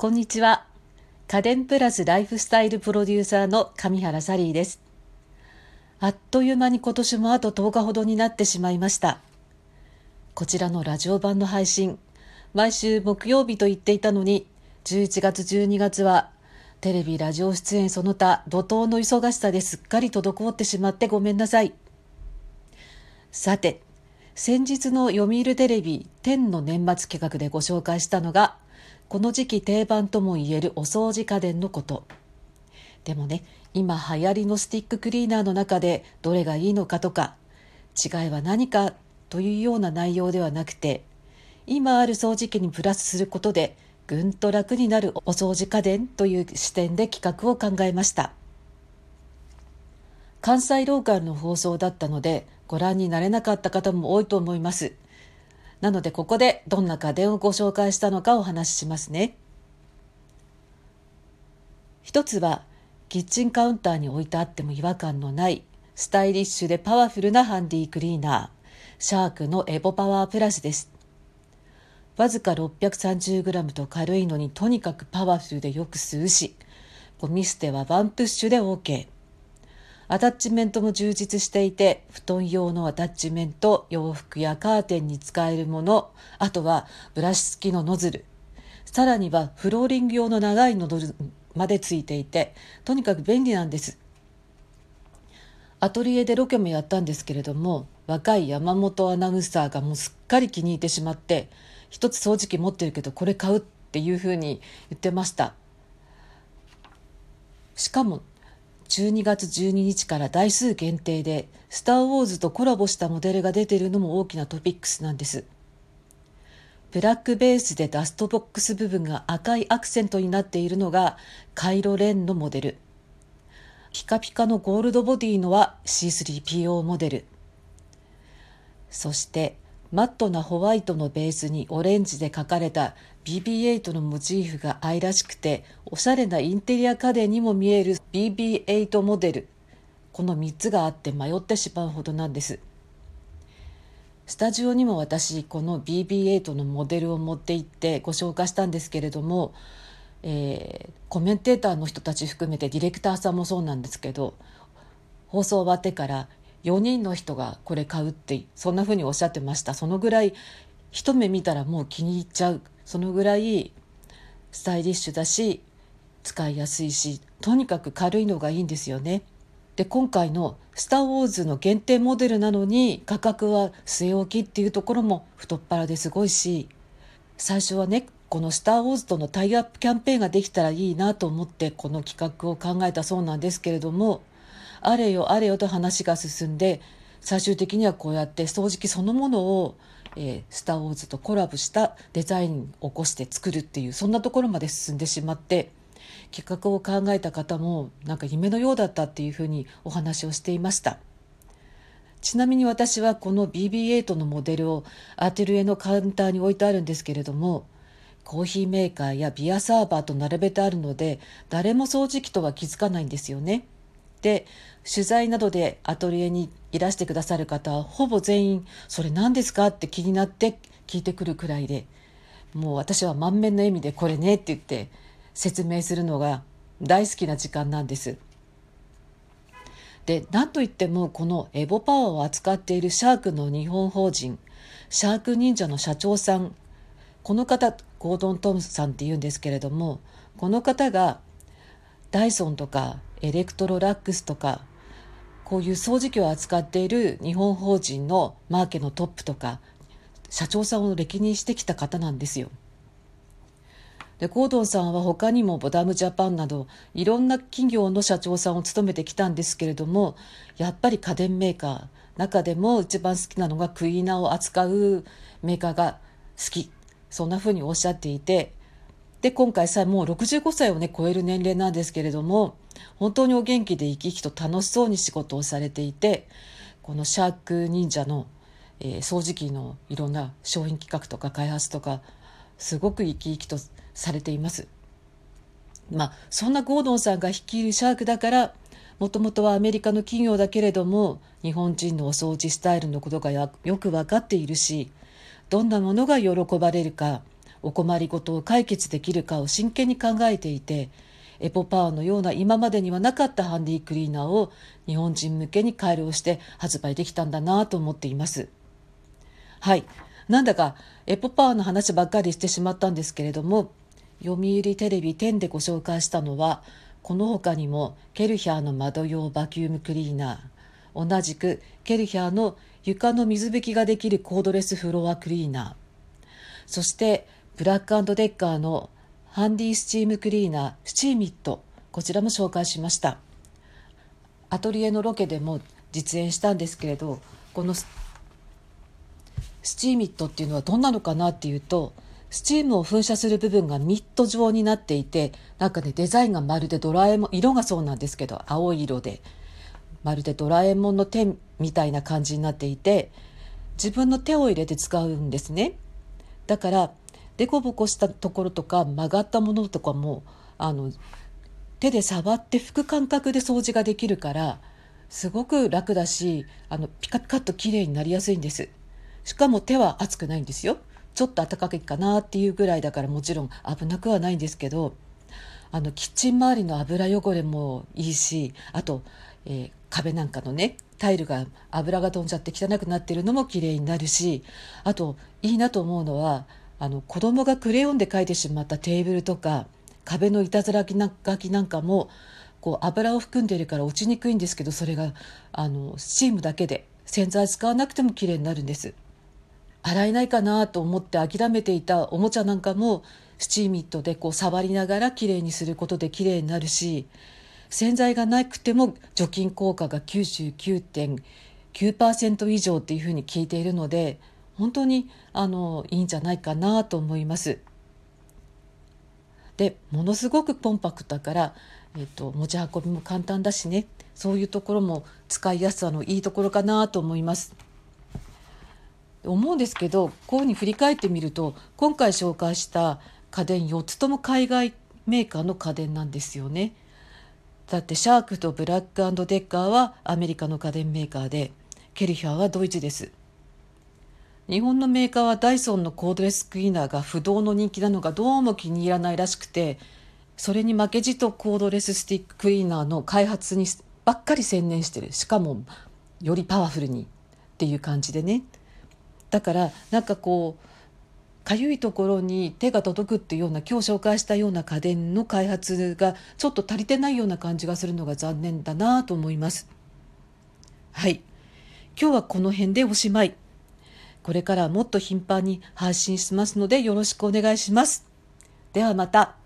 こんにちは。家電プラスライフスタイルプロデューサーの上原サリーです。あっという間に今年もあと10日ほどになってしまいました。こちらのラジオ版の配信、毎週木曜日と言っていたのに、11月12月はテレビ、ラジオ出演その他怒涛の忙しさですっかり滞ってしまってごめんなさい。さて、先日の読売テレビ天の年末企画でご紹介したのがこの時期定番ともいえるお掃除家電のこと。でもね今流行りのスティッククリーナーの中でどれがいいのかとか違いは何かというような内容ではなくて今ある掃除機にプラスすることでぐんと楽になるお掃除家電という視点で企画を考えました。関西ローカルの放送だったのでご覧になれなかった方も多いと思います。なのでここでどんな家電をご紹介したのかお話ししますね。一つはキッチンカウンターに置いてあっても違和感のないスタイリッシュでパワフルなハンディクリーナーシャークのエボパワープラスです。わずか 630g と軽いのにとにかくパワフルでよく吸うしゴミ捨てはワンプッシュで OK。アタッチメントも充実していて布団用のアタッチメント洋服やカーテンに使えるものあとはブラシ付きのノズル。さらにはフローリング用の長いノズルまでついていてとにかく便利なんです。アトリエでロケもやったんですけれども若い山本アナウンサーがもうすっかり気に入ってしまって一つ掃除機持ってるけどこれ買うっていうふうに言ってました。しかも12月12日から台数限定で「スター・ウォーズ」とコラボしたモデルが出てるのも大きなトピックスなんです。ブラックベースでダストボックス部分が赤いアクセントになっているのがカイロレンのモデル。ピカピカのゴールドボディのは C3PO モデル。そしてマットなホワイトのベースにオレンジで描かれた BB8 のモチーフが愛らしくておしゃれなインテリア家電にも見える BB8 モデル。この3つがあって迷ってしまうほどなんです。スタジオにも私この BB8 のモデルを持って行ってご紹介したんですけれども、えー、コメンテーターの人たち含めてディレクターさんもそうなんですけど放送終わってから4人の人がこれ買うってそんなふうにおっしゃってました。そのぐらい一目見たらもう気に入っちゃうそのぐらいスタイリッシュだし使いやすいしとにかく軽いのがいいんですよね。で今回の「スター・ウォーズ」の限定モデルなのに価格は据え置きっていうところも太っ腹ですごいし最初はねこの「スター・ウォーズ」とのタイアップキャンペーンができたらいいなと思ってこの企画を考えたそうなんですけれどもあれよあれよと話が進んで最終的にはこうやって掃除機そのものをえー、スター・ウォーズとコラボしたデザインを起こして作るっていうそんなところまで進んでしまって企画を考えた方もなんか夢のようだったっていうふうにお話をしていましたちなみに私はこの BB8 のモデルをアテルエのカウンターに置いてあるんですけれどもコーヒーメーカーやビアサーバーと並べてあるので誰も掃除機とは気づかないんですよね。で取材などでアトリエにいらしてくださる方はほぼ全員「それ何ですか?」って気になって聞いてくるくらいでもう私は満面の笑みで「これね」って言って説明するのが大好きな時間なんです。で何といってもこのエボパワーを扱っているシャークの日本法人シャークニンジャの社長さんこの方ゴードン・トムさんっていうんですけれどもこの方がダイソンとかエレクトロラックスとかこういう掃除機を扱っている日本法人のマーケのトップとか社長さんを歴任してきた方なんですよ。でゴードンさんは他にもボダムジャパンなどいろんな企業の社長さんを務めてきたんですけれどもやっぱり家電メーカー中でも一番好きなのがクイーナーを扱うメーカーが好きそんなふうにおっしゃっていてで今回さもう65歳をね超える年齢なんですけれども本当にお元気で生き生きと楽しそうに仕事をされていてこのシャーク忍者の、えー、掃除機のいろんな商品企画とか開発とかすごく生き生きとされています。まあそんなゴードンさんが率いるシャークだからもともとはアメリカの企業だけれども日本人のお掃除スタイルのことがよく分かっているしどんなものが喜ばれるかお困りごとを解決できるかを真剣に考えていてエポパワーのような今までにはなかったハンディクリーナーを日本人向けに改良して発売できたんだなと思っています。はい。なんだかエボパワーの話ばっかりしてしまったんですけれども読売テレビ10でご紹介したのはこの他にもケルヒャーの窓用バキュームクリーナー同じくケルヒャーの床の水拭きができるコードレスフロアクリーナーそしてブラックデッカーのハンディスチームクリーナースチームミット。こちらも紹介しました。アトリエのロケでも実演したんですけれどこのスチーミットっていうのはどんなのかなっていうとスチームを噴射する部分がミット状になっていてなんかねデザインがまるでドラえもん色がそうなんですけど青い色で。まるでドラえもんの手みたいな感じになっていて自分の手を入れて使うんですね。だから凸凹したところとか曲がったものとかもあの手で触って拭く感覚で掃除ができるからすごく楽だしあのピカピカッと綺麗になりやすいんです。しかも手は熱くないんですよ。ちょっと暖かいかなっていうぐらいだからもちろん危なくはないんですけどあのキッチン周りの油汚れもいいしあと、えー、壁なんかのねタイルが油が飛んじゃって汚くなってるのも綺麗になるしあといいなと思うのはあの子供がクレヨンで描いてしまったテーブルとか壁のいたずら書きなんかもこう油を含んでいるから落ちにくいんですけどそれがあのスチームだけで洗剤使わなくても綺麗になるんです。洗えないかなと思って諦めていたおもちゃなんかもスチーミットでこう触りながらきれいにすることできれいになるし洗剤がなくても除菌効果が99.9%以上っていうふうに聞いているので本当にあのいいんじゃないかなと思います。でものすごくコンパクトだから、えーと、持ち運びも簡単だしねそういうところも使いやすさのいいところかなと思います。思うんですけどこういうふうに振り返ってみると今回紹介した家電4つとも海外メーカーの家電なんですよね。だってシャークとブラックデッカーはアメリカの家電メーカーでケルヒャーはドイツです。日本のメーカーはダイソンのコードレスクリーナーが不動の人気なのがどうも気に入らないらしくてそれに負けじとコードレススティッククリーナーの開発にばっかり専念してる。しかもよりパワフルにっていう感じでね。だからなんかこうかゆいところに手が届くっていうような今日紹介したような家電の開発がちょっと足りてないような感じがするのが残念だなと思います。はい。今日はこの辺でおしまい。これからもっと頻繁に配信しますのでよろしくお願いします。ではまた。